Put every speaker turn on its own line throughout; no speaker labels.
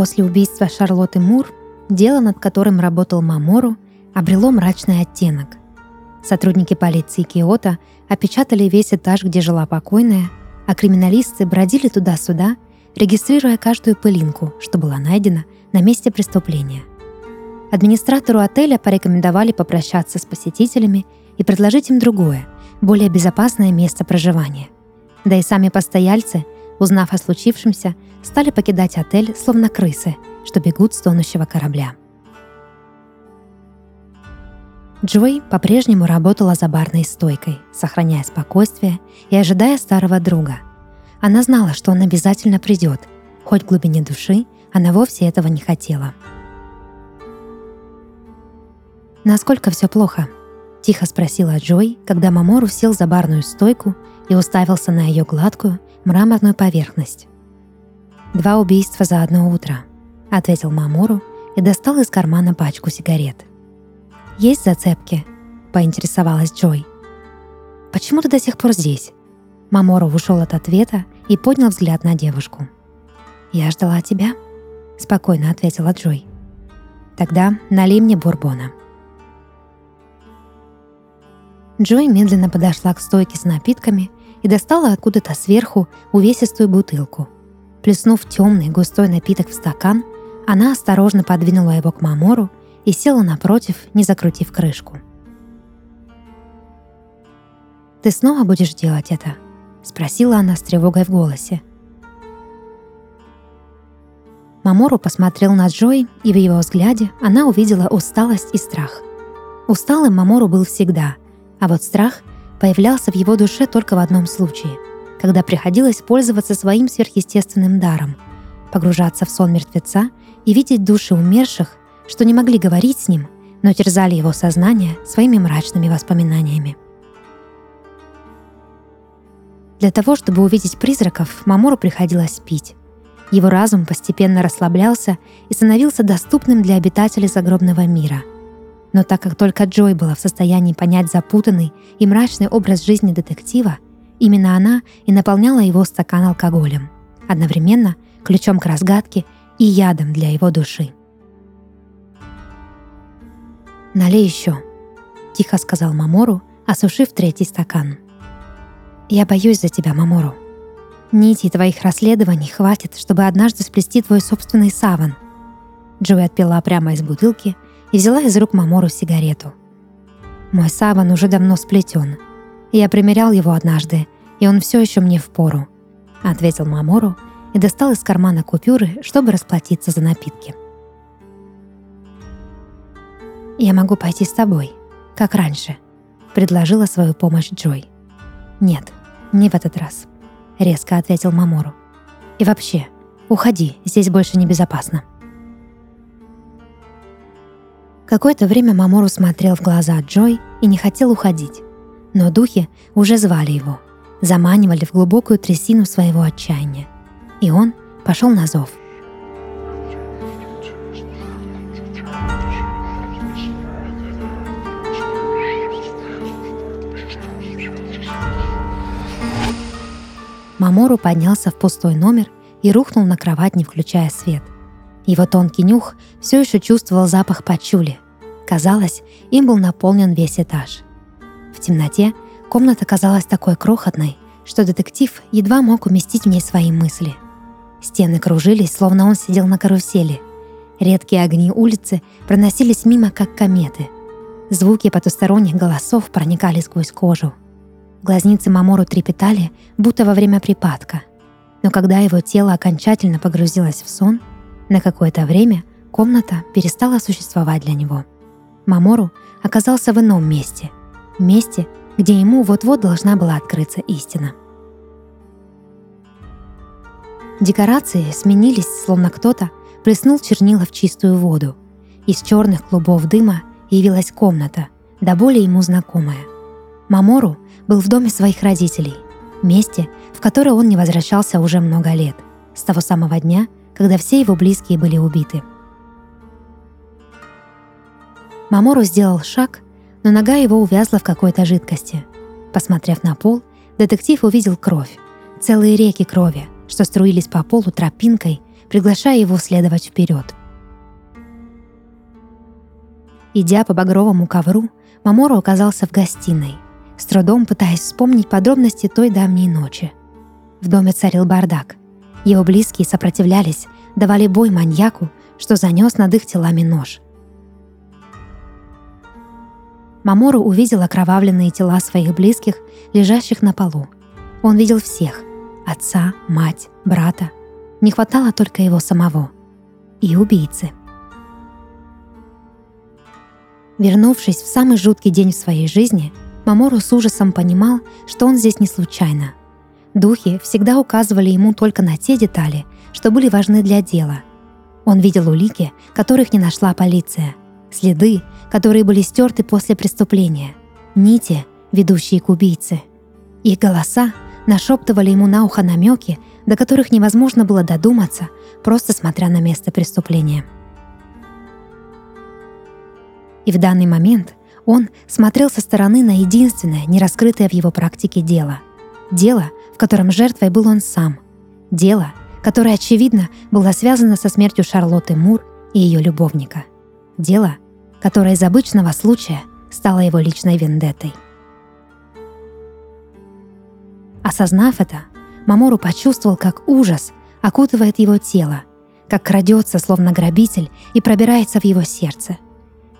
После убийства Шарлотты Мур дело, над которым работал Мамору, обрело мрачный оттенок. Сотрудники полиции Киота опечатали весь этаж, где жила покойная, а криминалисты бродили туда-сюда, регистрируя каждую пылинку, что была найдена на месте преступления. Администратору отеля порекомендовали попрощаться с посетителями и предложить им другое, более безопасное место проживания. Да и сами постояльцы, узнав о случившемся, стали покидать отель, словно крысы, что бегут с тонущего корабля. Джой по-прежнему работала за барной стойкой, сохраняя спокойствие и ожидая старого друга. Она знала, что он обязательно придет, хоть в глубине души она вовсе этого не хотела. «Насколько все плохо?» — тихо спросила Джой, когда Мамору сел за барную стойку и уставился на ее гладкую, мраморную поверхность. «Два убийства за одно утро», — ответил Мамору и достал из кармана пачку сигарет. «Есть зацепки?» — поинтересовалась Джой. «Почему ты до сих пор здесь?» Мамору ушел от ответа и поднял взгляд на девушку. «Я ждала тебя», — спокойно ответила Джой. «Тогда налей мне бурбона». Джой медленно подошла к стойке с напитками и достала откуда-то сверху увесистую бутылку — Плеснув темный густой напиток в стакан, она осторожно подвинула его к Мамору и села напротив, не закрутив крышку. «Ты снова будешь делать это?» — спросила она с тревогой в голосе. Мамору посмотрел на Джой, и в его взгляде она увидела усталость и страх. Усталым Мамору был всегда, а вот страх появлялся в его душе только в одном случае — когда приходилось пользоваться своим сверхъестественным даром, погружаться в сон мертвеца и видеть души умерших, что не могли говорить с ним, но терзали его сознание своими мрачными воспоминаниями. Для того, чтобы увидеть призраков, Мамору приходилось пить. Его разум постепенно расслаблялся и становился доступным для обитателей загробного мира. Но так как только Джой была в состоянии понять запутанный и мрачный образ жизни детектива – Именно она и наполняла его стакан алкоголем, одновременно ключом к разгадке и ядом для его души. «Налей еще», — тихо сказал Мамору, осушив третий стакан. «Я боюсь за тебя, Мамору. Нити твоих расследований хватит, чтобы однажды сплести твой собственный саван». Джои отпила прямо из бутылки и взяла из рук Мамору сигарету. «Мой саван уже давно сплетен», — я примерял его однажды, и он все еще мне в пору», — ответил Мамору и достал из кармана купюры, чтобы расплатиться за напитки. «Я могу пойти с тобой, как раньше», — предложила свою помощь Джой. «Нет, не в этот раз», — резко ответил Мамору. «И вообще, уходи, здесь больше небезопасно». Какое-то время Мамору смотрел в глаза Джой и не хотел уходить. Но духи уже звали его, заманивали в глубокую трясину своего отчаяния. И он пошел на зов. Мамору поднялся в пустой номер и рухнул на кровать, не включая свет. Его тонкий нюх все еще чувствовал запах пачули. Казалось, им был наполнен весь этаж – в темноте комната казалась такой крохотной, что детектив едва мог уместить в ней свои мысли. Стены кружились, словно он сидел на карусели. Редкие огни улицы проносились мимо, как кометы. Звуки потусторонних голосов проникали сквозь кожу. Глазницы Мамору трепетали, будто во время припадка. Но когда его тело окончательно погрузилось в сон, на какое-то время комната перестала существовать для него. Мамору оказался в ином месте — месте, где ему вот-вот должна была открыться истина. Декорации сменились, словно кто-то плеснул чернила в чистую воду. Из черных клубов дыма явилась комната, до боли ему знакомая. Мамору был в доме своих родителей, месте, в которое он не возвращался уже много лет, с того самого дня, когда все его близкие были убиты. Мамору сделал шаг но нога его увязла в какой-то жидкости. Посмотрев на пол, детектив увидел кровь, целые реки крови, что струились по полу тропинкой, приглашая его следовать вперед. Идя по багровому ковру, Мамору оказался в гостиной, с трудом пытаясь вспомнить подробности той давней ночи. В доме царил бардак. Его близкие сопротивлялись, давали бой маньяку, что занес над их телами нож. Мамору увидел окровавленные тела своих близких, лежащих на полу. Он видел всех — отца, мать, брата. Не хватало только его самого. И убийцы. Вернувшись в самый жуткий день в своей жизни, Мамору с ужасом понимал, что он здесь не случайно. Духи всегда указывали ему только на те детали, что были важны для дела. Он видел улики, которых не нашла полиция, следы, которые были стерты после преступления, нити, ведущие к убийце. Их голоса нашептывали ему на ухо намеки, до которых невозможно было додуматься, просто смотря на место преступления. И в данный момент он смотрел со стороны на единственное, нераскрытое в его практике дело. Дело, котором жертвой был он сам. Дело, которое, очевидно, было связано со смертью Шарлотты Мур и ее любовника. Дело, которое из обычного случая стало его личной вендеттой. Осознав это, Мамору почувствовал, как ужас окутывает его тело, как крадется, словно грабитель, и пробирается в его сердце.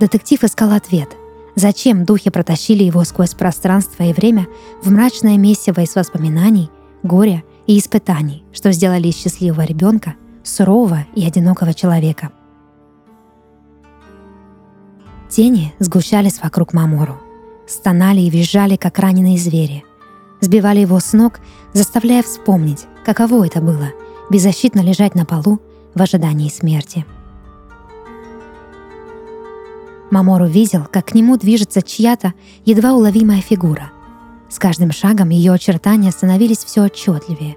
Детектив искал ответ. Зачем духи протащили его сквозь пространство и время в мрачное месиво из воспоминаний, горя и испытаний, что сделали из счастливого ребенка сурового и одинокого человека. Тени сгущались вокруг Мамору, стонали и визжали, как раненые звери, сбивали его с ног, заставляя вспомнить, каково это было — беззащитно лежать на полу в ожидании смерти. Мамору видел, как к нему движется чья-то едва уловимая фигура — с каждым шагом ее очертания становились все отчетливее.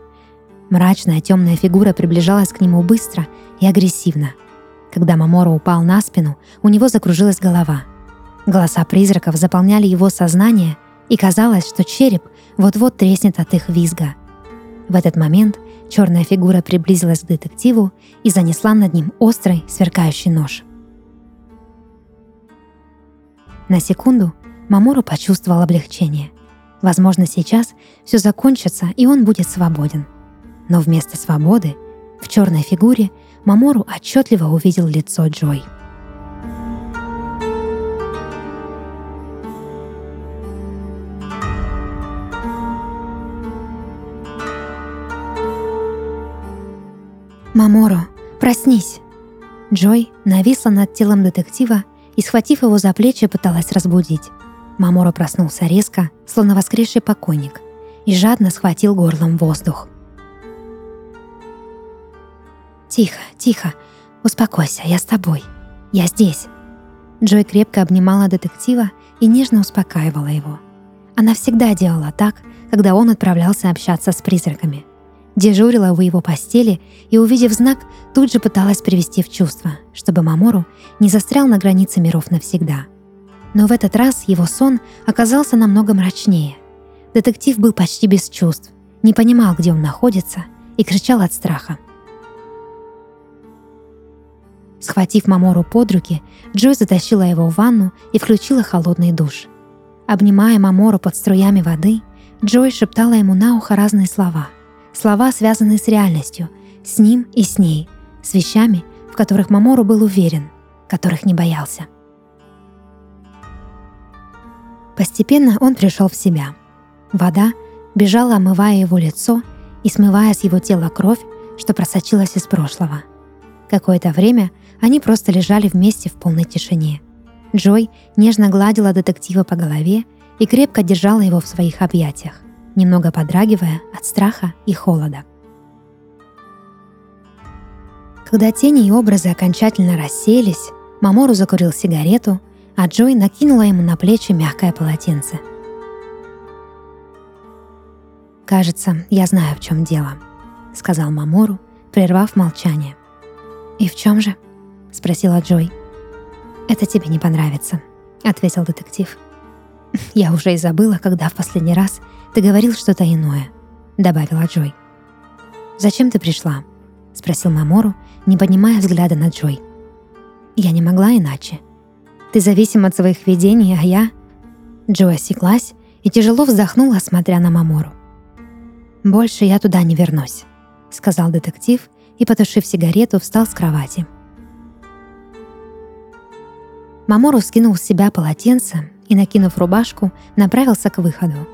Мрачная темная фигура приближалась к нему быстро и агрессивно. Когда Маморо упал на спину, у него закружилась голова. Голоса призраков заполняли его сознание, и казалось, что череп вот-вот треснет от их визга. В этот момент черная фигура приблизилась к детективу и занесла над ним острый, сверкающий нож. На секунду Мамору почувствовал облегчение. Возможно, сейчас все закончится, и он будет свободен. Но вместо свободы в черной фигуре Мамору отчетливо увидел лицо Джой. «Маморо, проснись!» Джой нависла над телом детектива и, схватив его за плечи, пыталась разбудить. Мамора проснулся резко, словно воскресший покойник, и жадно схватил горлом воздух. «Тихо, тихо, успокойся, я с тобой. Я здесь». Джой крепко обнимала детектива и нежно успокаивала его. Она всегда делала так, когда он отправлялся общаться с призраками. Дежурила у его постели и, увидев знак, тут же пыталась привести в чувство, чтобы Мамору не застрял на границе миров навсегда – но в этот раз его сон оказался намного мрачнее. Детектив был почти без чувств, не понимал, где он находится, и кричал от страха. Схватив Мамору под руки, Джой затащила его в ванну и включила холодный душ. Обнимая Мамору под струями воды, Джой шептала ему на ухо разные слова. Слова, связанные с реальностью, с ним и с ней, с вещами, в которых Мамору был уверен, которых не боялся. Постепенно он пришел в себя. Вода бежала, омывая его лицо и смывая с его тела кровь, что просочилась из прошлого. Какое-то время они просто лежали вместе в полной тишине. Джой нежно гладила детектива по голове и крепко держала его в своих объятиях, немного подрагивая от страха и холода. Когда тени и образы окончательно рассеялись, Мамору закурил сигарету – а Джой накинула ему на плечи мягкое полотенце. «Кажется, я знаю, в чем дело», — сказал Мамору, прервав молчание. «И в чем же?» — спросила Джой. «Это тебе не понравится», — ответил детектив. «Я уже и забыла, когда в последний раз ты говорил что-то иное», — добавила Джой. «Зачем ты пришла?» спросил Мамору, не поднимая взгляда на Джой. Я не могла иначе. Ты зависим от своих видений, а я... Джой осеклась и тяжело вздохнула, смотря на Мамору. «Больше я туда не вернусь», — сказал детектив и, потушив сигарету, встал с кровати. Мамору скинул с себя полотенце и, накинув рубашку, направился к выходу.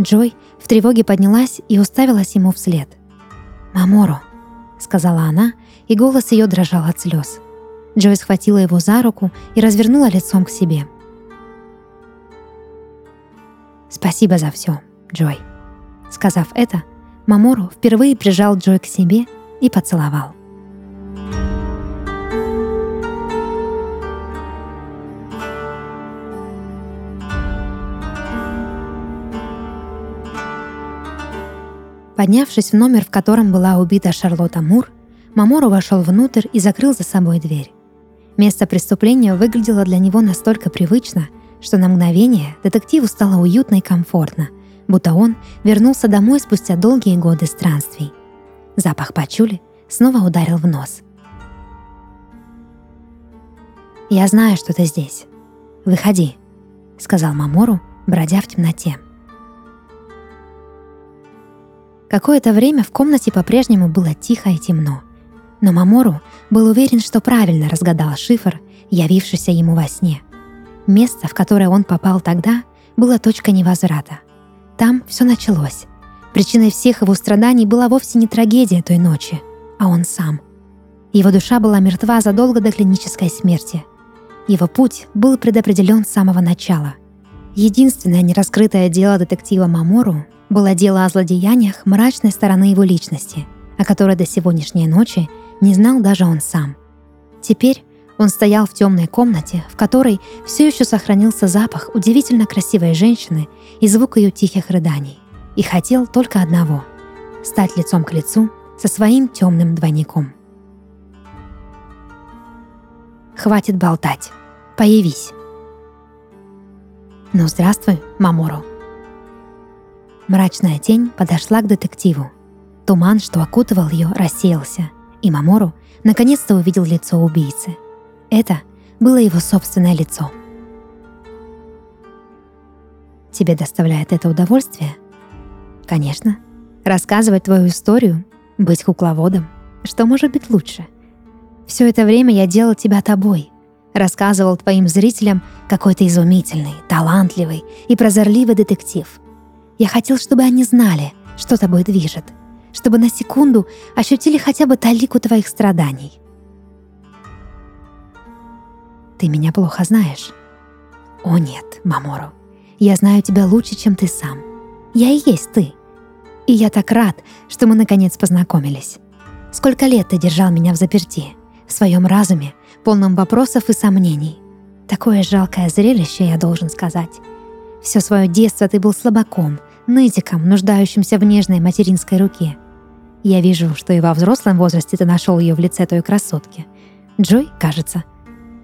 Джой в тревоге поднялась и уставилась ему вслед. «Мамору», — сказала она, и голос ее дрожал от слез. Джой схватила его за руку и развернула лицом к себе. «Спасибо за все, Джой». Сказав это, Мамору впервые прижал Джой к себе и поцеловал. Поднявшись в номер, в котором была убита Шарлотта Мур, Мамору вошел внутрь и закрыл за собой дверь. Место преступления выглядело для него настолько привычно, что на мгновение детективу стало уютно и комфортно, будто он вернулся домой спустя долгие годы странствий. Запах пачули снова ударил в нос. «Я знаю, что ты здесь. Выходи», — сказал Мамору, бродя в темноте. Какое-то время в комнате по-прежнему было тихо и темно. Но Мамору был уверен, что правильно разгадал шифр, явившийся ему во сне. Место, в которое он попал тогда, было точка невозврата. Там все началось. Причиной всех его страданий была вовсе не трагедия той ночи, а он сам. Его душа была мертва задолго до клинической смерти. Его путь был предопределен с самого начала. Единственное нераскрытое дело детектива Мамору было дело о злодеяниях мрачной стороны его личности, о которой до сегодняшней ночи не знал даже он сам. Теперь он стоял в темной комнате, в которой все еще сохранился запах удивительно красивой женщины и звук ее тихих рыданий, и хотел только одного — стать лицом к лицу со своим темным двойником. «Хватит болтать. Появись». «Ну, здравствуй, Мамору», Мрачная тень подошла к детективу. Туман, что окутывал ее, рассеялся, и Мамору наконец-то увидел лицо убийцы. Это было его собственное лицо. Тебе доставляет это удовольствие? Конечно. Рассказывать твою историю, быть кукловодом. Что может быть лучше? Все это время я делал тебя тобой. Рассказывал твоим зрителям, какой ты изумительный, талантливый и прозорливый детектив — я хотел, чтобы они знали, что тобой движет, чтобы на секунду ощутили хотя бы талику твоих страданий. Ты меня плохо знаешь. О нет, Мамору, я знаю тебя лучше, чем ты сам. Я и есть ты. И я так рад, что мы наконец познакомились. Сколько лет ты держал меня в заперти, в своем разуме, полном вопросов и сомнений. Такое жалкое зрелище, я должен сказать. Все свое детство ты был слабаком, нытиком, нуждающимся в нежной материнской руке. Я вижу, что и во взрослом возрасте ты нашел ее в лице той красотки. Джой, кажется.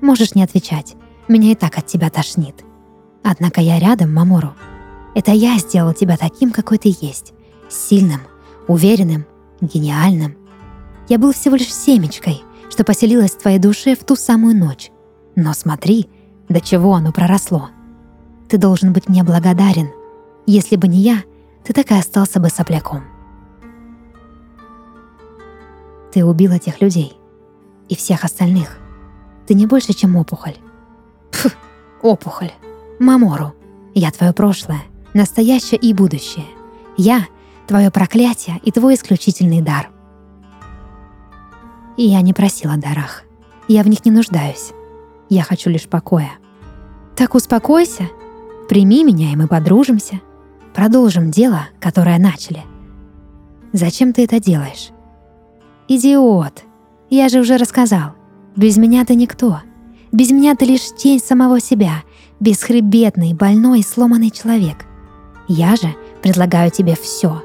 Можешь не отвечать. Меня и так от тебя тошнит. Однако я рядом, Мамору. Это я сделал тебя таким, какой ты есть. Сильным, уверенным, гениальным. Я был всего лишь семечкой, что поселилась в твоей душе в ту самую ночь. Но смотри, до чего оно проросло. Ты должен быть мне благодарен — если бы не я, ты так и остался бы сопляком. Ты убил этих людей. И всех остальных. Ты не больше, чем опухоль. Пф, опухоль. Мамору. Я твое прошлое, настоящее и будущее. Я — твое проклятие и твой исключительный дар. И я не просила дарах. Я в них не нуждаюсь. Я хочу лишь покоя. Так успокойся, прими меня, и мы подружимся. Продолжим дело, которое начали. Зачем ты это делаешь? Идиот! Я же уже рассказал. Без меня ты никто. Без меня ты лишь тень самого себя, бесхребетный, больной сломанный человек. Я же предлагаю тебе все.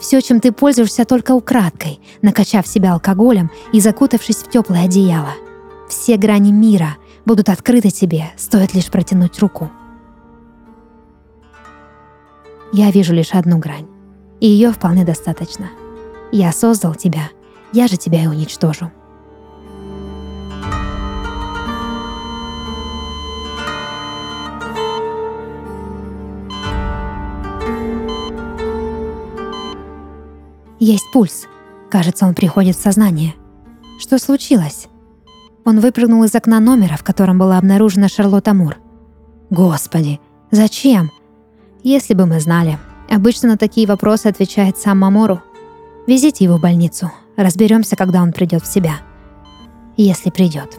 Все, чем ты пользуешься только украдкой, накачав себя алкоголем и закутавшись в теплое одеяло. Все грани мира будут открыты тебе, стоит лишь протянуть руку. Я вижу лишь одну грань, и ее вполне достаточно. Я создал тебя я же тебя и уничтожу. Есть пульс. Кажется, он приходит в сознание. Что случилось? Он выпрыгнул из окна номера, в котором была обнаружена Шарлотта Мур. Господи, зачем? Если бы мы знали. Обычно на такие вопросы отвечает сам Мамору. Везите его в больницу. Разберемся, когда он придет в себя. Если придет.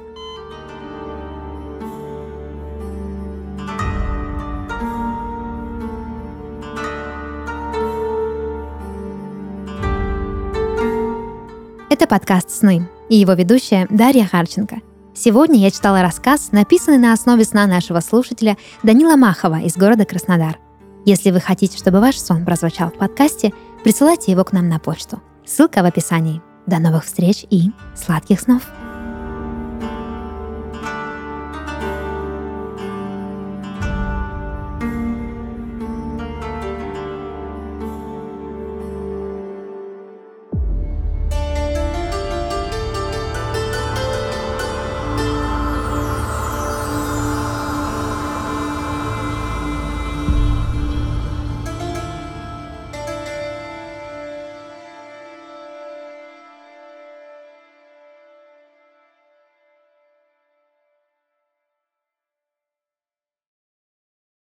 Это подкаст «Сны» и его ведущая Дарья Харченко. Сегодня я читала рассказ, написанный на основе сна нашего слушателя Данила Махова из города Краснодар. Если вы хотите, чтобы ваш сон прозвучал в подкасте, присылайте его к нам на почту. Ссылка в описании. До новых встреч и сладких снов!